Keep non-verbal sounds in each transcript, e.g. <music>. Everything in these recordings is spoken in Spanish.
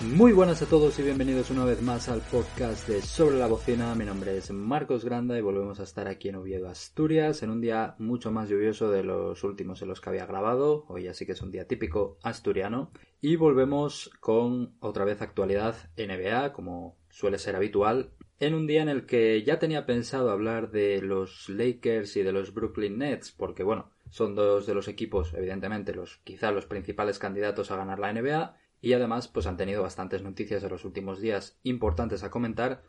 Muy buenas a todos y bienvenidos una vez más al podcast de Sobre la Bocina. Mi nombre es Marcos Granda y volvemos a estar aquí en Oviedo, Asturias, en un día mucho más lluvioso de los últimos en los que había grabado. Hoy así que es un día típico asturiano. Y volvemos con otra vez actualidad NBA, como suele ser habitual, en un día en el que ya tenía pensado hablar de los Lakers y de los Brooklyn Nets, porque bueno, son dos de los equipos, evidentemente, los quizá los principales candidatos a ganar la NBA y además pues han tenido bastantes noticias en los últimos días importantes a comentar,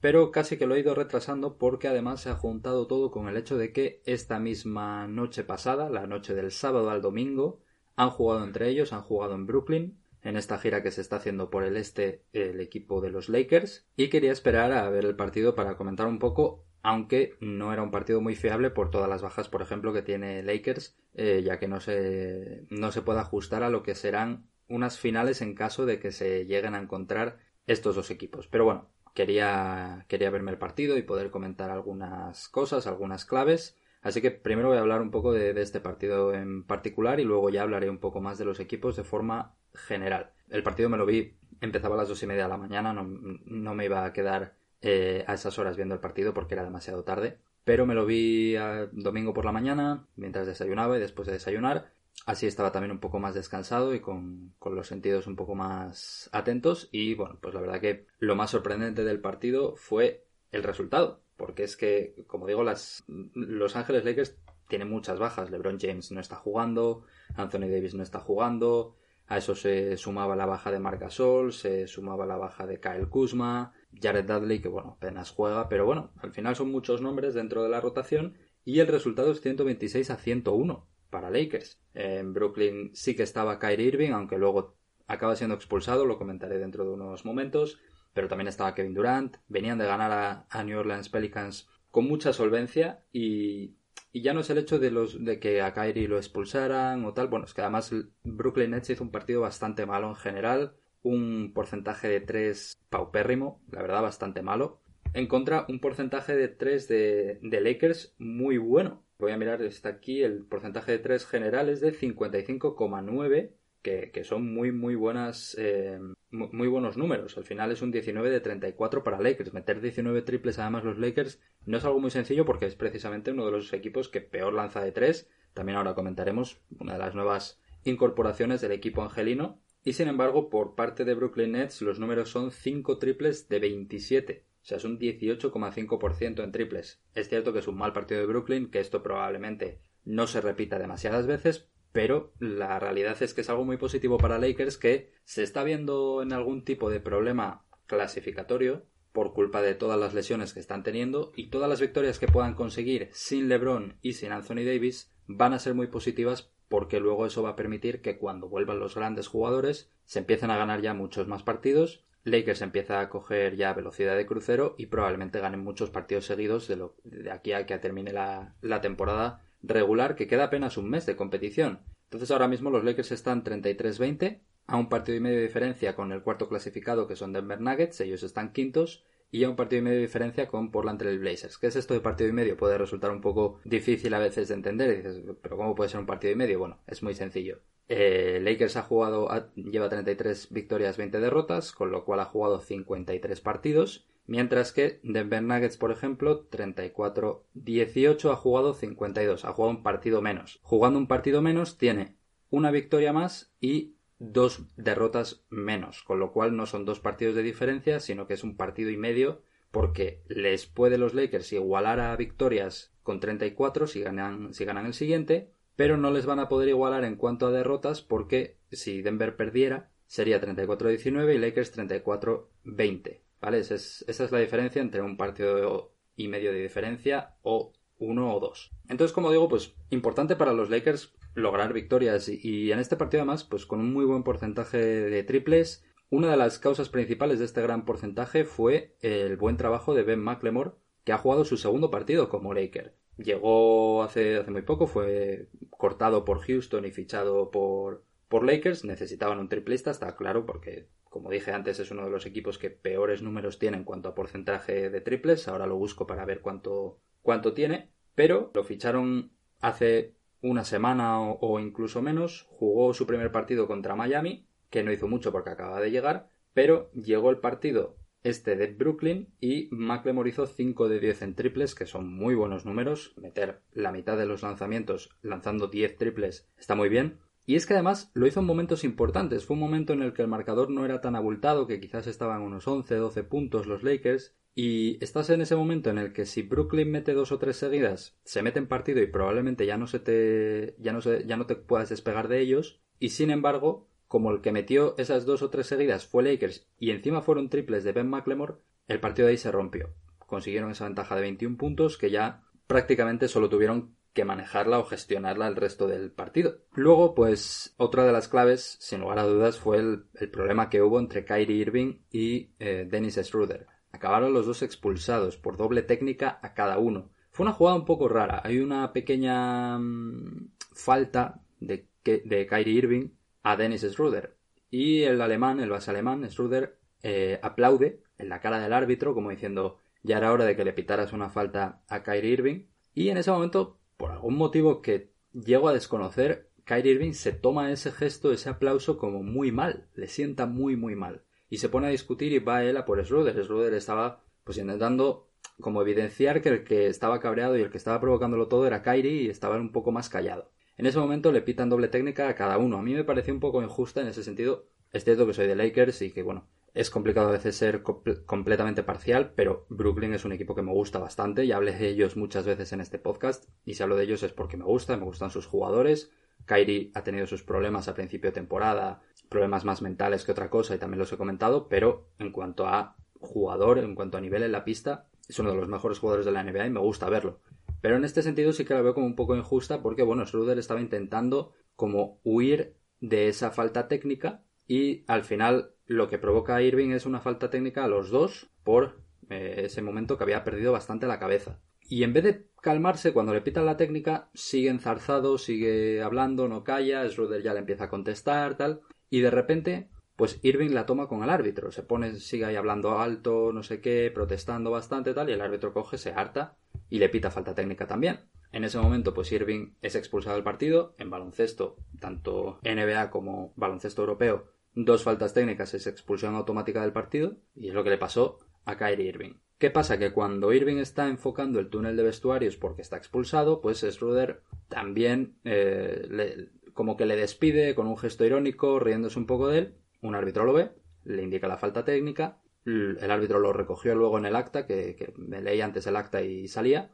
pero casi que lo he ido retrasando porque además se ha juntado todo con el hecho de que esta misma noche pasada, la noche del sábado al domingo, han jugado entre ellos, han jugado en Brooklyn, en esta gira que se está haciendo por el este el equipo de los Lakers, y quería esperar a ver el partido para comentar un poco, aunque no era un partido muy fiable por todas las bajas, por ejemplo, que tiene Lakers, eh, ya que no se, no se puede ajustar a lo que serán unas finales en caso de que se lleguen a encontrar estos dos equipos. Pero bueno, quería, quería verme el partido y poder comentar algunas cosas, algunas claves. Así que primero voy a hablar un poco de, este partido en particular y luego ya hablaré un poco más de los equipos de forma general. El partido me lo vi, empezaba a las dos y media de la mañana, no, no me iba a quedar eh, a esas horas viendo el partido porque era demasiado tarde. Pero me lo vi domingo por la mañana, mientras desayunaba y después de desayunar. Así estaba también un poco más descansado y con, los sentidos un poco más atentos. Y bueno, pues la verdad que lo más sorprendente del partido fue el resultado. Porque es que, como digo, las, Los Ángeles Lakers tienen muchas bajas. LeBron James no está jugando, Anthony Davis no está jugando. A eso se sumaba la baja de Marc Gasol, se sumaba la baja de Kyle Kuzma, Jared Dudley, que bueno, apenas juega, pero bueno, al final son muchos nombres dentro de la rotación y el resultado es 126 a 101 para Lakers. En Brooklyn sí que estaba Kyrie Irving, aunque luego acaba siendo expulsado, lo comentaré dentro de unos momentos, pero también estaba Kevin Durant, venían de ganar a, New Orleans Pelicans con mucha solvencia y, ya no es el hecho de, los, de que a Kyrie lo expulsaran o tal, bueno, es que además Brooklyn Nets hizo un partido bastante malo en general, un porcentaje de tres paupérrimo, la verdad bastante malo, en contra un porcentaje de tres de, de Lakers muy bueno, voy a mirar, está aquí el porcentaje de tres generales de 55,9, que, que, son muy, muy buenas, eh, muy, buenos números. Al final es un 19 de 34 para Lakers. Meter 19 triples además los Lakers no es algo muy sencillo porque es precisamente uno de los equipos que peor lanza de tres. También ahora comentaremos una de las nuevas incorporaciones del equipo angelino. Y sin embargo, por parte de Brooklyn Nets, los números son 5 triples de 27 sea, es un 18,5% en triples. Es cierto que es un mal partido de Brooklyn, que esto probablemente no se repita demasiadas veces, pero la realidad es que es algo muy positivo para Lakers que se está viendo en algún tipo de problema clasificatorio por culpa de todas las lesiones que están teniendo y todas las victorias que puedan conseguir sin LeBron y sin Anthony Davis van a ser muy positivas porque luego eso va a permitir que cuando vuelvan los grandes jugadores se empiecen a ganar ya muchos más partidos Lakers empieza a coger ya velocidad de crucero y probablemente ganen muchos partidos seguidos de, aquí a que termine la, la temporada regular, que queda apenas un mes de competición. Entonces ahora mismo los Lakers están 33-20, a un partido y medio de diferencia con el cuarto clasificado que son Denver Nuggets, ellos están quintos, y a un partido y medio de diferencia con Portland Trail Blazers. ¿Qué es esto de partido y medio? Puede resultar un poco difícil a veces de entender. Dices, pero ¿cómo puede ser un partido y medio? Bueno, es muy sencillo. Eh, Lakers ha jugado, lleva 33 victorias, 20 derrotas, con lo cual ha jugado 53 partidos, mientras que Denver Nuggets, por ejemplo, 34-18 ha jugado 52, ha jugado un partido menos. Jugando un partido menos tiene una victoria más y dos derrotas menos, con lo cual no son dos partidos de diferencia, sino que es un partido y medio, porque les puede los Lakers igualar a victorias con 34 si ganan, si ganan el siguiente, pero no les van a poder igualar en cuanto a derrotas porque si Denver perdiera sería 34-19 y Lakers 34-20. ¿Vale? Es, esa es la diferencia entre un partido y medio de diferencia o uno o dos. Entonces, como digo, pues importante para los Lakers lograr victorias y, en este partido además, pues con un muy buen porcentaje de triples. Una de las causas principales de este gran porcentaje fue el buen trabajo de Ben McLemore, que ha jugado su segundo partido como Laker. Llegó hace, hace muy poco, fue cortado por Houston y fichado por, por Lakers. Necesitaban un triplista, está claro, porque como dije antes es uno de los equipos que peores números tiene en cuanto a porcentaje de triples. Ahora lo busco para ver cuánto, cuánto tiene. Pero lo ficharon hace una semana o, incluso menos, jugó su primer partido contra Miami, que no hizo mucho porque acaba de llegar, pero llegó el partido este de Brooklyn y McLemore hizo 5 de 10 en triples, que son muy buenos números. Meter la mitad de los lanzamientos lanzando 10 triples está muy bien. Y es que además lo hizo en momentos importantes. Fue un momento en el que el marcador no era tan abultado, que quizás estaban unos 11, 12 puntos los Lakers. Y estás en ese momento en el que si Brooklyn mete dos o tres seguidas, se mete en partido y probablemente ya no se te, ya no se, ya no te puedas despegar de ellos. Y sin embargo, como el que metió esas dos o tres seguidas fue Lakers y encima fueron triples de Ben McLemore, el partido de ahí se rompió. Consiguieron esa ventaja de 21 puntos que ya prácticamente solo tuvieron que manejarla o gestionarla el resto del partido. Luego, pues, otra de las claves, sin lugar a dudas, fue el, problema que hubo entre Kyrie Irving y eh, Dennis Schroeder. Acabaron los dos expulsados por doble técnica a cada uno. Fue una jugada un poco rara. Hay una pequeña mm, falta de, Kyrie Irving a Dennis Schroeder. Y el alemán, el base alemán, Schroeder, eh, aplaude en la cara del árbitro como diciendo ya era hora de que le pitaras una falta a Kyrie Irving. Y en ese momento, por algún motivo que llego a desconocer, Kyrie Irving se toma ese gesto, ese aplauso como muy mal, le sienta muy muy mal. Y se pone a discutir y va él a por Schroeder. Schroeder estaba pues intentando como evidenciar que el que estaba cabreado y el que estaba provocándolo todo era Kyrie y estaba un poco más callado. En ese momento le pitan doble técnica a cada uno. A mí me pareció un poco injusta en ese sentido. Es cierto que soy de Lakers y que, bueno, es complicado a veces ser completamente parcial, pero Brooklyn es un equipo que me gusta bastante y hablé de ellos muchas veces en este podcast. Y si hablo de ellos es porque me gusta, me gustan sus jugadores. Kyrie ha tenido sus problemas a principio de temporada, problemas más mentales que otra cosa y también los he comentado, pero en cuanto a jugador, en cuanto a nivel en la pista, es uno de los mejores jugadores de la NBA y me gusta verlo. Pero en este sentido sí que la veo como un poco injusta porque, bueno, Schroeder estaba intentando como huir de esa falta técnica y al final lo que provoca a Irving es una falta técnica a los dos por eh, ese momento que había perdido bastante la cabeza. Y en vez de calmarse cuando le pitan la técnica, sigue enzarzado, sigue hablando, no calla, Schroeder ya le empieza a contestar, tal, y de repente, pues Irving la toma con el árbitro, se pone, sigue ahí hablando alto, no sé qué, protestando bastante, tal, y el árbitro coge, se harta y le pita falta técnica también. En ese momento, pues Irving es expulsado del partido. En baloncesto, tanto NBA como baloncesto europeo, dos faltas técnicas es expulsión automática del partido. Y es lo que le pasó a Kyrie Irving. ¿Qué pasa? Que cuando Irving está enfocando el túnel de vestuarios porque está expulsado, pues Schroeder también eh, como que le despide con un gesto irónico, riéndose un poco de él. Un árbitro lo ve, le indica la falta técnica el árbitro lo recogió luego en el acta, que, me leí antes el acta y salía.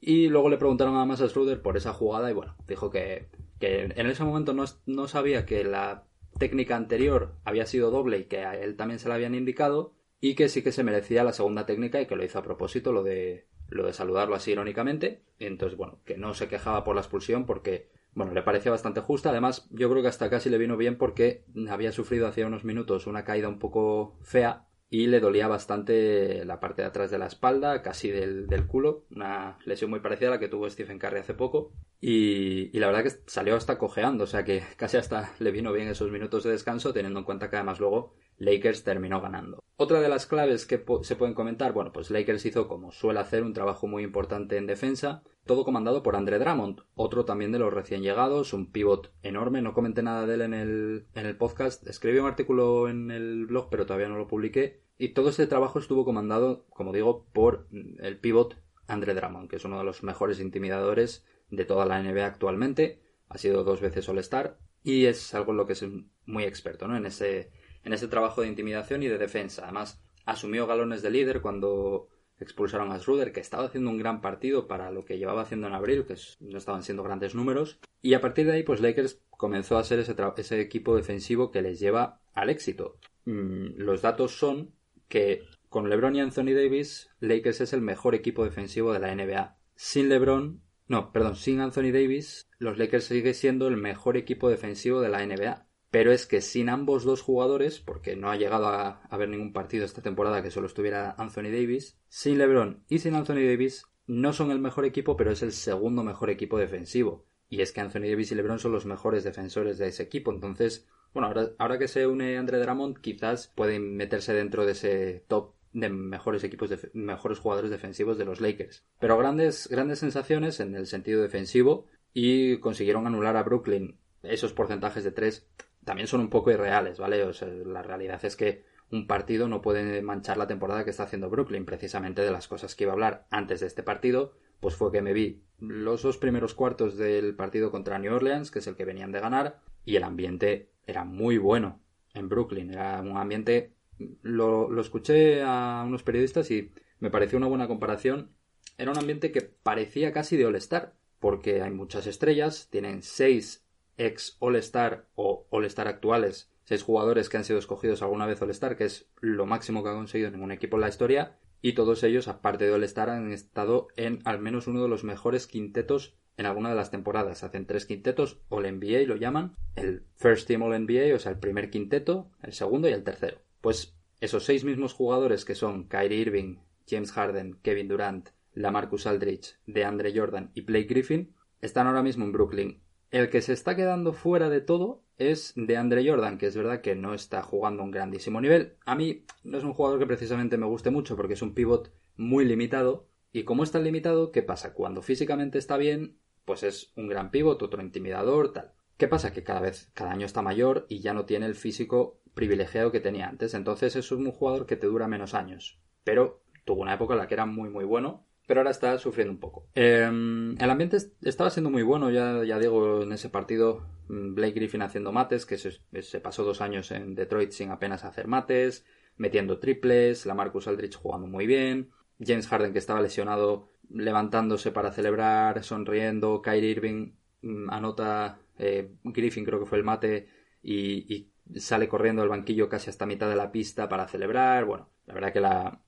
Y luego le preguntaron a a Schroeder por esa jugada y bueno, dijo que, en ese momento no, sabía que la técnica anterior había sido doble y que a él también se la habían indicado y que sí que se merecía la segunda técnica y que lo hizo a propósito, lo de, lo de saludarlo así irónicamente. Entonces, bueno, que no se quejaba por la expulsión porque, bueno, le parecía bastante justa. Además, yo creo que hasta casi le vino bien porque había sufrido hace unos minutos una caída un poco fea y le dolía bastante la parte de atrás de la espalda, casi del, culo, una lesión muy parecida a la que tuvo Stephen Curry hace poco. Y, y, la verdad que salió hasta cojeando, o sea que casi hasta le vino bien esos minutos de descanso, teniendo en cuenta que además luego Lakers terminó ganando. Otra de las claves que se pueden comentar, bueno, pues Lakers hizo como suele hacer un trabajo muy importante en defensa, todo comandado por Andre Drummond, otro también de los recién llegados, un pivot enorme, no comenté nada de él en el, en el podcast, escribí un artículo en el blog pero todavía no lo publiqué, y todo este trabajo estuvo comandado, como digo, por el pivot Andre Drummond, que es uno de los mejores intimidadores de toda la NBA actualmente, ha sido dos veces All-Star y es algo en lo que es muy experto, ¿no? En ese en ese trabajo de intimidación y de defensa. Además, asumió galones de líder cuando expulsaron a Schroeder, que estaba haciendo un gran partido para lo que llevaba haciendo en abril, que no estaban siendo grandes números. Y a partir de ahí, pues Lakers comenzó a ser ese, equipo defensivo que les lleva al éxito. Mm, los datos son que con LeBron y Anthony Davis, Lakers es el mejor equipo defensivo de la NBA. Sin LeBron, no, perdón, sin Anthony Davis, los Lakers sigue siendo el mejor equipo defensivo de la NBA pero es que sin ambos dos jugadores, porque no ha llegado a haber ningún partido esta temporada que solo estuviera Anthony Davis, sin LeBron y sin Anthony Davis no son el mejor equipo, pero es el segundo mejor equipo defensivo. Y es que Anthony Davis y LeBron son los mejores defensores de ese equipo. Entonces, bueno, ahora, que se une Andre Drummond, quizás pueden meterse dentro de ese top de mejores equipos, mejores jugadores defensivos de los Lakers. Pero grandes, grandes sensaciones en el sentido defensivo y consiguieron anular a Brooklyn. Esos porcentajes de tres también son un poco irreales, ¿vale? O sea, la realidad es que un partido no puede manchar la temporada que está haciendo Brooklyn. Precisamente de las cosas que iba a hablar antes de este partido, pues fue que me vi los dos primeros cuartos del partido contra New Orleans, que es el que venían de ganar, y el ambiente era muy bueno en Brooklyn. Era un ambiente. Lo, lo escuché a unos periodistas y me pareció una buena comparación. Era un ambiente que parecía casi de All-Star, porque hay muchas estrellas, tienen seis ex All-Star o All-Star actuales, seis jugadores que han sido escogidos alguna vez All-Star, que es lo máximo que ha conseguido ningún equipo en la historia, y todos ellos, aparte de All-Star, han estado en al menos uno de los mejores quintetos en alguna de las temporadas. Hacen tres quintetos, All-NBA lo llaman, el First Team All-NBA, o sea, el primer quinteto, el segundo y el tercero. Pues esos seis mismos jugadores que son Kyrie Irving, James Harden, Kevin Durant, Lamarcus Aldridge, DeAndre Jordan y Blake Griffin, están ahora mismo en Brooklyn. El que se está quedando fuera de todo es DeAndre Jordan, que es verdad que no está jugando a un grandísimo nivel. A mí no es un jugador que precisamente me guste mucho porque es un pivot muy limitado. Y como es tan limitado, ¿qué pasa? Cuando físicamente está bien, pues es un gran pivot, otro intimidador, tal. ¿Qué pasa? Que cada vez, cada año está mayor y ya no tiene el físico privilegiado que tenía antes. Entonces es un jugador que te dura menos años. Pero tuvo una época en la que era muy muy bueno pero ahora está sufriendo un poco. Em, el ambiente estaba siendo muy bueno, ya, ya digo, en ese partido mm, Blake Griffin haciendo mates, que se, pasó dos años en Detroit sin apenas hacer mates, metiendo triples, la Marcus Aldrich jugando muy bien, James Harden que estaba lesionado levantándose para celebrar, sonriendo, Kyrie Irving mm, anota, eh, Griffin creo que fue el mate y, y sale corriendo al banquillo casi hasta mitad de la pista para celebrar, bueno, la verdad que la,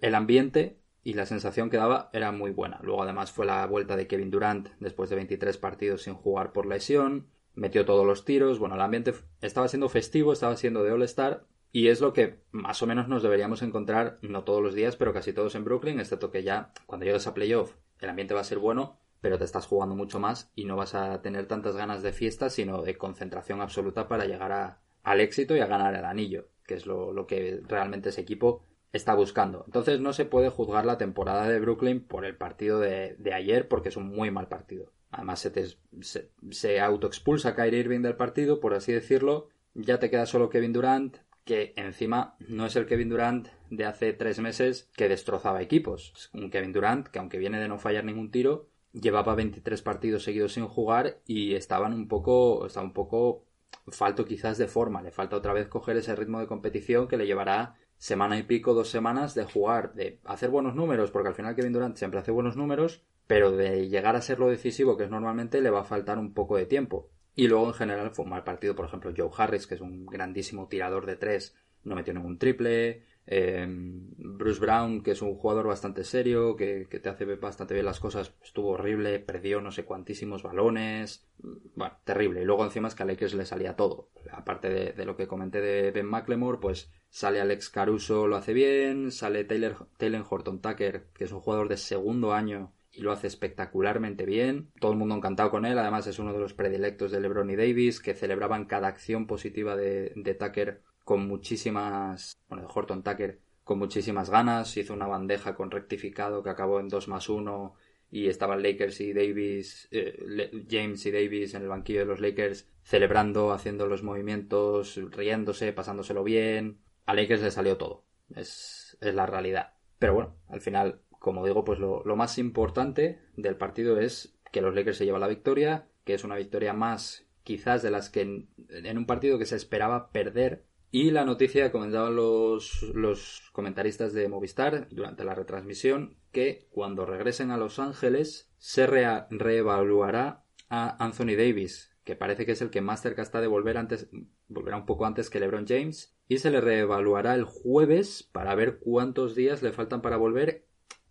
el ambiente y la sensación que daba era muy buena. Luego además fue la vuelta de Kevin Durant después de 23 partidos sin jugar por lesión, metió todos los tiros, bueno, el ambiente estaba siendo festivo, estaba siendo de All-Star y es lo que más o menos nos deberíamos encontrar, no todos los días, pero casi todos en Brooklyn, excepto que ya cuando llegues a playoff el ambiente va a ser bueno, pero te estás jugando mucho más y no vas a tener tantas ganas de fiesta, sino de concentración absoluta para llegar a, al éxito y a ganar el anillo, que es lo, lo que realmente ese equipo está buscando. Entonces no se puede juzgar la temporada de Brooklyn por el partido de, ayer porque es un muy mal partido. Además se, te, se, autoexpulsa Kyrie Irving del partido, por así decirlo. Ya te queda solo Kevin Durant, que encima no es el Kevin Durant de hace tres meses que destrozaba equipos. Un Kevin Durant que aunque viene de no fallar ningún tiro, llevaba 23 partidos seguidos sin jugar y estaban un poco, estaba un poco falto quizás de forma. Le falta otra vez coger ese ritmo de competición que le llevará semana y pico, dos semanas de jugar, de hacer buenos números, porque al final Kevin Durant siempre hace buenos números, pero de llegar a ser lo decisivo que es normalmente le va a faltar un poco de tiempo. Y luego en general fue un mal partido, por ejemplo, Joe Harris, que es un grandísimo tirador de tres, no metió ningún triple. Eh, Bruce Brown, que es un jugador bastante serio, que, te hace bastante bien las cosas, estuvo horrible, perdió no sé cuantísimos balones. Bueno, terrible. Y luego encima es que a Lakers le salía todo. Aparte de, lo que comenté de Ben McLemore, pues Sale Alex Caruso, lo hace bien. Sale Taylor, Taylor Horton Tucker, que es un jugador de segundo año y lo hace espectacularmente bien. Todo el mundo encantado con él. Además, es uno de los predilectos de LeBron y Davis, que celebraban cada acción positiva de, de Tucker con muchísimas. Bueno, Horton Tucker con muchísimas ganas. Hizo una bandeja con rectificado que acabó en 2 más 1 y estaban Lakers y Davis, eh, James y Davis en el banquillo de los Lakers celebrando, haciendo los movimientos, riéndose, pasándoselo bien a Lakers le salió todo. Es, la realidad. Pero bueno, al final, como digo, pues lo, más importante del partido es que los Lakers se llevan la victoria, que es una victoria más quizás de las que en, un partido que se esperaba perder. Y la noticia comentaban los, los comentaristas de Movistar durante la retransmisión que cuando regresen a Los Ángeles se reevaluará a Anthony Davis, que parece que es el que más cerca está de volver antes, volverá un poco antes que LeBron James, y se le reevaluará el jueves para ver cuántos días le faltan para volver.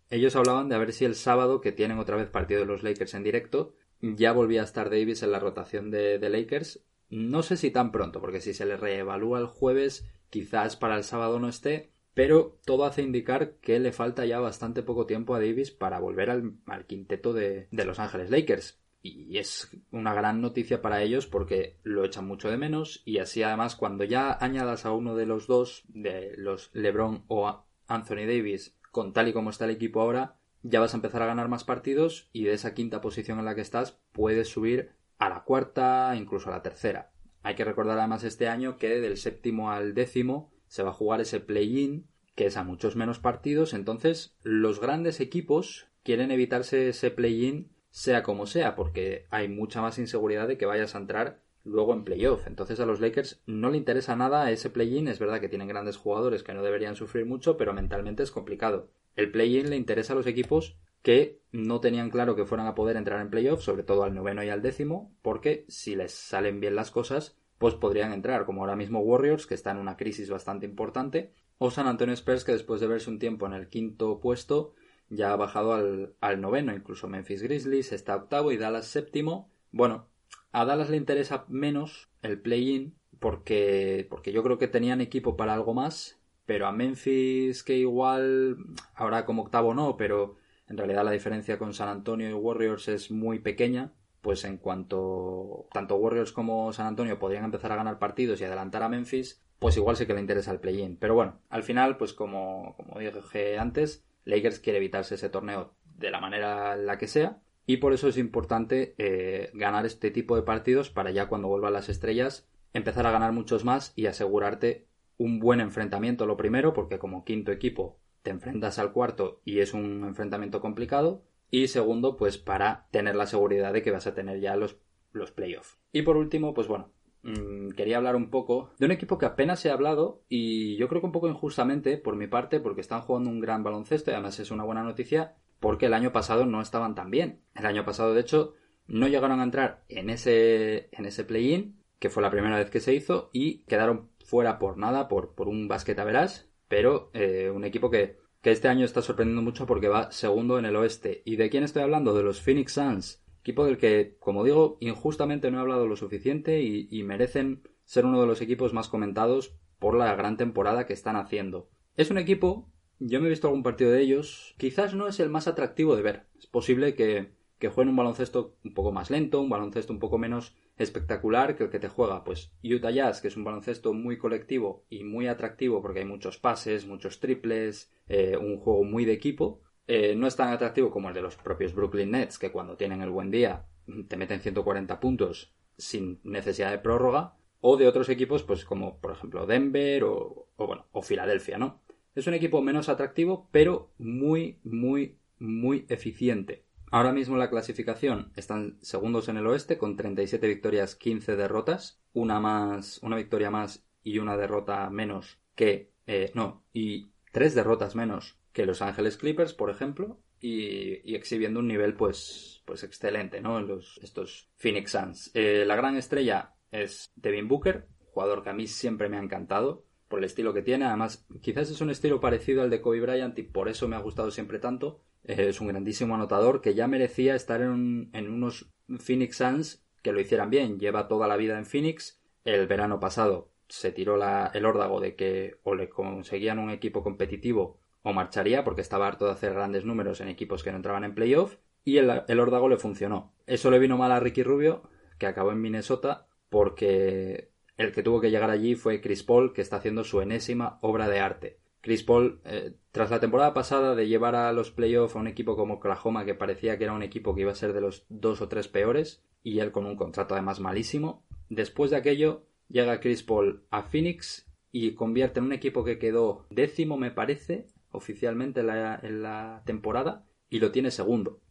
Ellos hablaban de a ver si el sábado, que tienen otra vez partido de los Lakers en directo, ya volvía a estar Davis en la rotación de, de Lakers. No sé si tan pronto, porque si se le reevalúa el jueves, quizás para el sábado no esté, pero todo hace indicar que le falta ya bastante poco tiempo a Davis para volver al, quinteto de, de Los Ángeles Lakers. Y es una gran noticia para ellos porque lo echan mucho de menos y así además cuando ya añadas a uno de los dos, de los LeBron o Anthony Davis, con tal y como está el equipo ahora, ya vas a empezar a ganar más partidos y de esa quinta posición en la que estás puedes subir a la cuarta, incluso a la tercera. Hay que recordar además este año que del séptimo al décimo se va a jugar ese play-in, que es a muchos menos partidos, entonces los grandes equipos quieren evitarse ese play-in sea como sea, porque hay mucha más inseguridad de que vayas a entrar luego en playoff. Entonces a los Lakers no le interesa nada ese play-in. Es verdad que tienen grandes jugadores que no deberían sufrir mucho, pero mentalmente es complicado. El play-in le interesa a los equipos que no tenían claro que fueran a poder entrar en playoff, sobre todo al noveno y al décimo, porque si les salen bien las cosas, pues podrían entrar, como ahora mismo Warriors, que está en una crisis bastante importante, o San Antonio Spurs, que después de verse un tiempo en el quinto puesto, ya ha bajado al, al noveno, incluso Memphis Grizzlies está octavo y Dallas séptimo. Bueno, a Dallas le interesa menos el play-in porque, porque yo creo que tenían equipo para algo más, pero a Memphis que igual ahora como octavo no, pero en realidad la diferencia con San Antonio y Warriors es muy pequeña, pues en cuanto tanto Warriors como San Antonio podrían empezar a ganar partidos y adelantar a Memphis, pues igual sí que le interesa el play-in. Pero bueno, al final, pues como, como dije antes, Lakers quiere evitarse ese torneo de la manera en la que sea y por eso es importante eh, ganar este tipo de partidos para ya cuando vuelvan las estrellas empezar a ganar muchos más y asegurarte un buen enfrentamiento lo primero porque como quinto equipo te enfrentas al cuarto y es un enfrentamiento complicado y segundo pues para tener la seguridad de que vas a tener ya los, los playoffs y por último pues bueno Mm, quería hablar un poco de un equipo que apenas ha hablado y yo creo que un poco injustamente por mi parte porque están jugando un gran baloncesto y además es una buena noticia porque el año pasado no estaban tan bien. El año pasado de hecho no llegaron a entrar en ese, en ese play-in que fue la primera vez que se hizo y quedaron fuera por nada, por, por un basquet a verás, pero eh, un equipo que, que este año está sorprendiendo mucho porque va segundo en el oeste. ¿Y de quién estoy hablando? De los Phoenix Suns Equipo del que, como digo, injustamente no he hablado lo suficiente y, merecen ser uno de los equipos más comentados por la gran temporada que están haciendo. Es un equipo, yo me he visto algún partido de ellos, quizás no es el más atractivo de ver. Es posible que, que jueguen un baloncesto un poco más lento, un baloncesto un poco menos espectacular que el que te juega. Pues Utah Jazz, que es un baloncesto muy colectivo y muy atractivo porque hay muchos pases, muchos triples, eh, un juego muy de equipo. Eh, no es tan atractivo como el de los propios Brooklyn Nets, que cuando tienen el buen día te meten 140 puntos sin necesidad de prórroga, o de otros equipos, pues como por ejemplo Denver o, o bueno, o Filadelfia, ¿no? Es un equipo menos atractivo, pero muy, muy, muy eficiente. Ahora mismo la clasificación están segundos en el oeste con 37 victorias, 15 derrotas, una más, una victoria más y una derrota menos que, eh, no, y tres derrotas menos que Los Ángeles Clippers, por ejemplo, y, exhibiendo un nivel pues, pues excelente, ¿no? Los, estos Phoenix Suns. Eh, la gran estrella es Devin Booker, jugador que a mí siempre me ha encantado por el estilo que tiene. Además, quizás es un estilo parecido al de Kobe Bryant y por eso me ha gustado siempre tanto. Es un grandísimo anotador que ya merecía estar en, en unos Phoenix Suns que lo hicieran bien. Lleva toda la vida en Phoenix. El verano pasado se tiró la, el órdago de que o le conseguían un equipo competitivo o marcharía porque estaba harto de hacer grandes números en equipos que no entraban en playoff y el, el órdago le funcionó. Eso le vino mal a Ricky Rubio, que acabó en Minnesota, porque el que tuvo que llegar allí fue Chris Paul, que está haciendo su enésima obra de arte. Chris Paul, eh, tras la temporada pasada de llevar a los playoffs a un equipo como Oklahoma, que parecía que era un equipo que iba a ser de los dos o tres peores, y él con un contrato además malísimo, después de aquello llega Chris Paul a Phoenix y convierte en un equipo que quedó décimo, me parece, oficialmente en la, temporada y lo tiene segundo.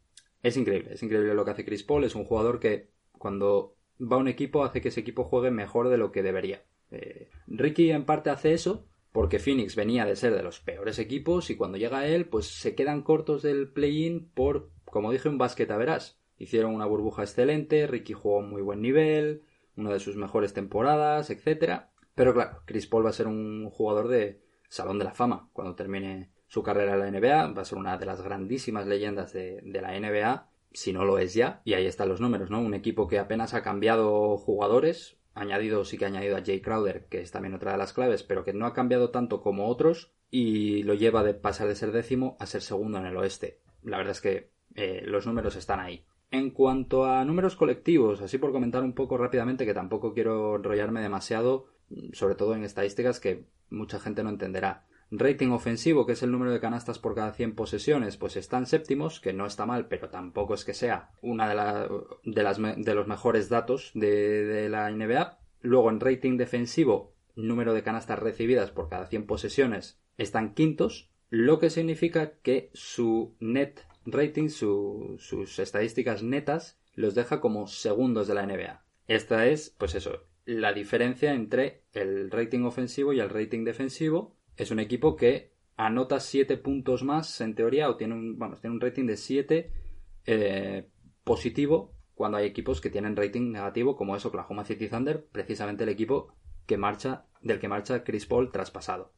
Es increíble, es increíble lo que hace Chris Paul. Es un jugador que cuando va a un equipo hace que ese equipo juegue mejor de lo que debería. Eh, Ricky en parte hace eso porque Phoenix venía de ser de los peores equipos y cuando llega él pues se quedan cortos del play-in por, como dije, un básquet a verás. Hicieron una burbuja excelente, Ricky jugó muy buen nivel, una de sus mejores temporadas, etc. Pero claro, Chris Paul va a ser un jugador de Salón de la Fama cuando termine su carrera en la NBA, va a ser una de las grandísimas leyendas de, la NBA, si no lo es ya, y ahí están los números, ¿no? Un equipo que apenas ha cambiado jugadores, añadido, sí que ha añadido a Jay Crowder, que es también otra de las claves, pero que no ha cambiado tanto como otros, y lo lleva de pasar de ser décimo a ser segundo en el oeste. La verdad es que eh, los números están ahí. En cuanto a números colectivos, así por comentar un poco rápidamente, que tampoco quiero enrollarme demasiado, sobre todo en estadísticas que mucha gente no entenderá. Rating ofensivo, que es el número de canastas por cada 100 posesiones, pues están séptimos, que no está mal, pero tampoco es que sea una de, las, de los mejores datos de, la NBA. Luego en rating defensivo, número de canastas recibidas por cada 100 posesiones, están quintos, lo que significa que su net rating, sus estadísticas netas, los deja como segundos de la NBA. Esta es, pues eso, la diferencia entre el rating ofensivo y el rating defensivo. Es un equipo que anota 7 puntos más, en teoría, o tiene un, tiene un rating de 7 eh, positivo cuando hay equipos que tienen rating negativo, como es Oklahoma City Thunder, precisamente el equipo que marcha, del que marcha Chris Paul traspasado.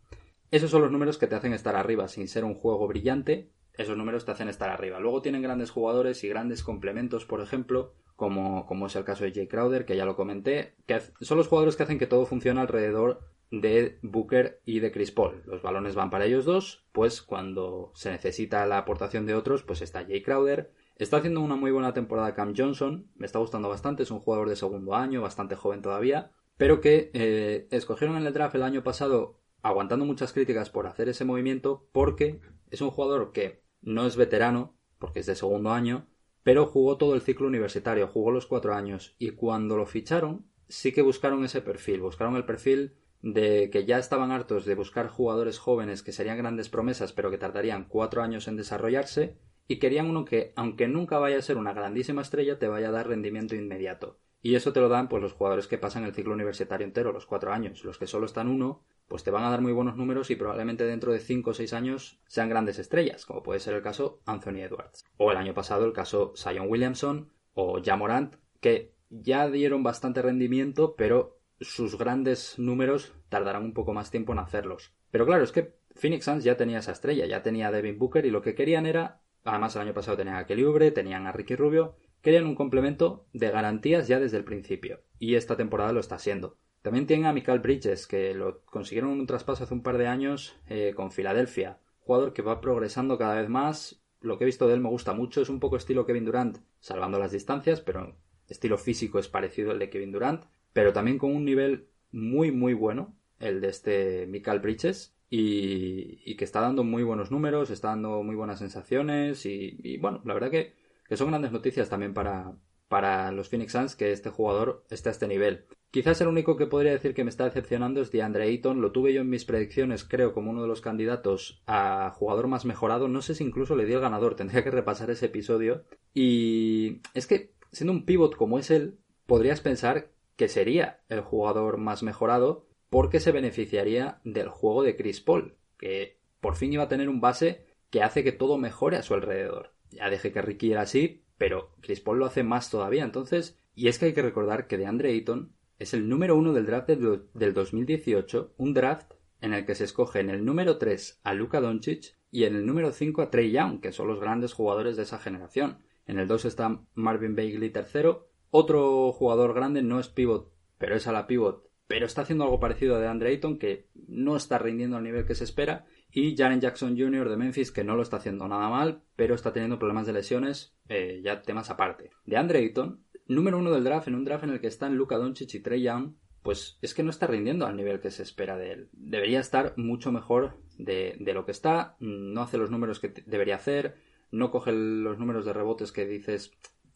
Esos son los números que te hacen estar arriba, sin ser un juego brillante, esos números te hacen estar arriba. Luego tienen grandes jugadores y grandes complementos, por ejemplo, como, como es el caso de Jay Crowder, que ya lo comenté, que son los jugadores que hacen que todo funcione alrededor de Booker y de Chris Paul. Los balones van para ellos dos, pues cuando se necesita la aportación de otros, pues está Jay Crowder. Está haciendo una muy buena temporada Cam Johnson, me está gustando bastante, es un jugador de segundo año, bastante joven todavía, pero que eh, escogieron en el draft el año pasado aguantando muchas críticas por hacer ese movimiento porque es un jugador que no es veterano, porque es de segundo año, pero jugó todo el ciclo universitario, jugó los cuatro años, y cuando lo ficharon, sí que buscaron ese perfil, buscaron el perfil de que ya estaban hartos de buscar jugadores jóvenes que serían grandes promesas, pero que tardarían cuatro años en desarrollarse, y querían uno que, aunque nunca vaya a ser una grandísima estrella, te vaya a dar rendimiento inmediato. Y eso te lo dan pues los jugadores que pasan el ciclo universitario entero, los cuatro años. Los que solo están uno, pues te van a dar muy buenos números y probablemente dentro de cinco o seis años sean grandes estrellas, como puede ser el caso Anthony Edwards. O el año pasado el caso Zion Williamson o Jamorant, que ya dieron bastante rendimiento, pero sus grandes números tardarán un poco más tiempo en hacerlos. Pero claro, es que Phoenix Suns ya tenía esa estrella, ya tenía a Devin Booker y lo que querían era, además el año pasado tenían a Kelly Oubre, tenían a Ricky Rubio, querían un complemento de garantías ya desde el principio, y esta temporada lo está siendo. También tienen a Michael Bridges, que lo consiguieron un traspaso hace un par de años eh, con Filadelfia. Jugador que va progresando cada vez más. Lo que he visto de él me gusta mucho. Es un poco estilo Kevin Durant, salvando las distancias, pero estilo físico es parecido al de Kevin Durant. Pero también con un nivel muy, muy bueno, el de este Michael Bridges. Y, que está dando muy buenos números, está dando muy buenas sensaciones. y bueno, la verdad que que son grandes noticias también para, para los Phoenix Suns que este jugador esté a este nivel. Quizás el único que podría decir que me está decepcionando es DeAndre Ayton. Lo tuve yo en mis predicciones, creo, como uno de los candidatos a jugador más mejorado. No sé si incluso le dio el ganador, <laughs> tendría que repasar ese episodio. Y es que, siendo un pivot como es él, podrías pensar que sería el jugador más mejorado porque se beneficiaría del juego de Chris Paul, que por fin iba a tener un base que hace que todo mejore a su alrededor ya dejé que Ricky era así, pero Chris Paul lo hace más todavía. Entonces, y es que hay que recordar que DeAndre Ayton es el número uno del draft del 2018, un draft en el que se escoge en el número 3 a Luka Doncic y en el número 5 a Trey Young, que son los grandes jugadores de esa generación. En el 2 está Marvin Bagley tercero. Otro jugador grande no es pivot, pero es a la pivot, pero está haciendo algo parecido a DeAndre Ayton, que no está rindiendo al nivel que se espera. Y Jaren Jackson Jr. de Memphis, que no lo está haciendo nada mal, pero está teniendo problemas de lesiones, eh, ya temas aparte. De Andre Ayton, número uno del draft, en un draft en el que están Luka Doncic y Trey Young, pues es que no está rindiendo al nivel que se espera de él. Debería estar mucho mejor de, lo que está, no hace los números que debería hacer, no coge los números de rebotes que dices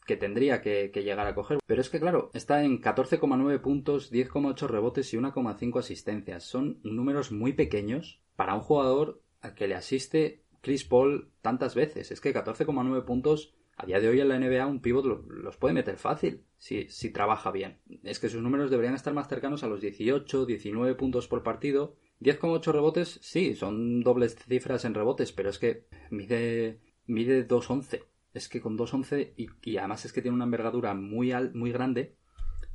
que tendría que, llegar a coger. Pero es que, claro, está en 14,9 puntos, 10,8 rebotes y 1,5 asistencias. Son números muy pequeños para un jugador al que le asiste Chris Paul tantas veces. Es que 14,9 puntos a día de hoy en la NBA un pivot los puede meter fácil si, si trabaja bien. Es que sus números deberían estar más cercanos a los 18, 19 puntos por partido. 10,8 rebotes, sí, son dobles cifras en rebotes, pero es que mide, mide 2,11. Es que con 2,11 y, y además es que tiene una envergadura muy, muy grande,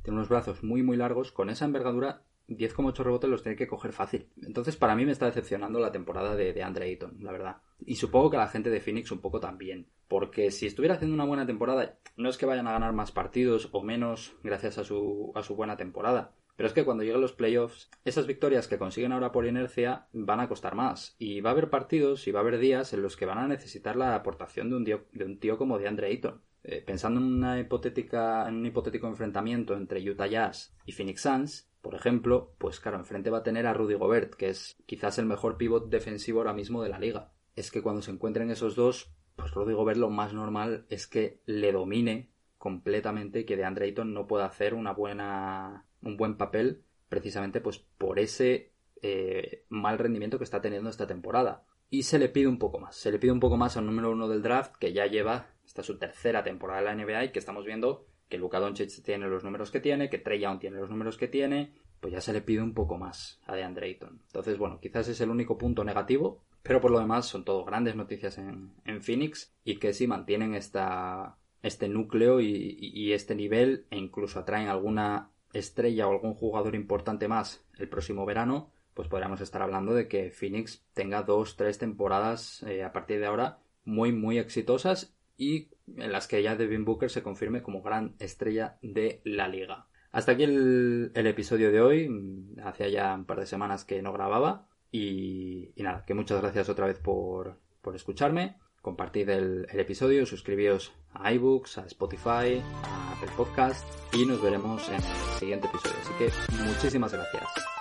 tiene unos brazos muy, muy largos. Con esa envergadura 10,8 rebotes los tiene que coger fácil. Entonces, para mí me está decepcionando la temporada de, de Andre Ayton, la verdad. Y supongo que la gente de Phoenix un poco también. Porque si estuviera haciendo una buena temporada, no es que vayan a ganar más partidos o menos gracias a su, a su buena temporada. Pero es que cuando lleguen los playoffs, esas victorias que consiguen ahora por inercia van a costar más. Y va a haber partidos y va a haber días en los que van a necesitar la aportación de un tío, como de Andre Ayton. Eh, pensando en una hipotética, en un hipotético enfrentamiento entre Utah Jazz y Phoenix Suns, por ejemplo, pues claro, enfrente va a tener a Rudy Gobert, que es quizás el mejor pivot defensivo ahora mismo de la liga. Es que cuando se encuentren esos dos, pues Rudy Gobert lo más normal es que le domine completamente y que de Ayton no pueda hacer una buena, un buen papel precisamente pues por ese eh, mal rendimiento que está teniendo esta temporada. Y se le pide un poco más, se le pide un poco más al número uno del draft que ya lleva, esta su tercera temporada de la NBA y que estamos viendo que Luka Doncic tiene los números que tiene, que Trey Young tiene los números que tiene, pues ya se le pide un poco más a DeAndre Ayton. Entonces, bueno, quizás es el único punto negativo, pero por lo demás son todo grandes noticias en, en Phoenix y que si mantienen esta, este núcleo y, y, este nivel e incluso atraen alguna estrella o algún jugador importante más el próximo verano, pues podríamos estar hablando de que Phoenix tenga dos, tres temporadas eh, a partir de ahora muy, muy exitosas y en las que ya Devin Booker se confirme como gran estrella de la liga. Hasta aquí el, episodio de hoy. Hacía ya un par de semanas que no grababa. Y, nada, que muchas gracias otra vez por, escucharme. Compartid el, el, episodio, suscribíos a iBooks, a Spotify, a Apple Podcast y nos veremos en el siguiente episodio. Así que muchísimas gracias.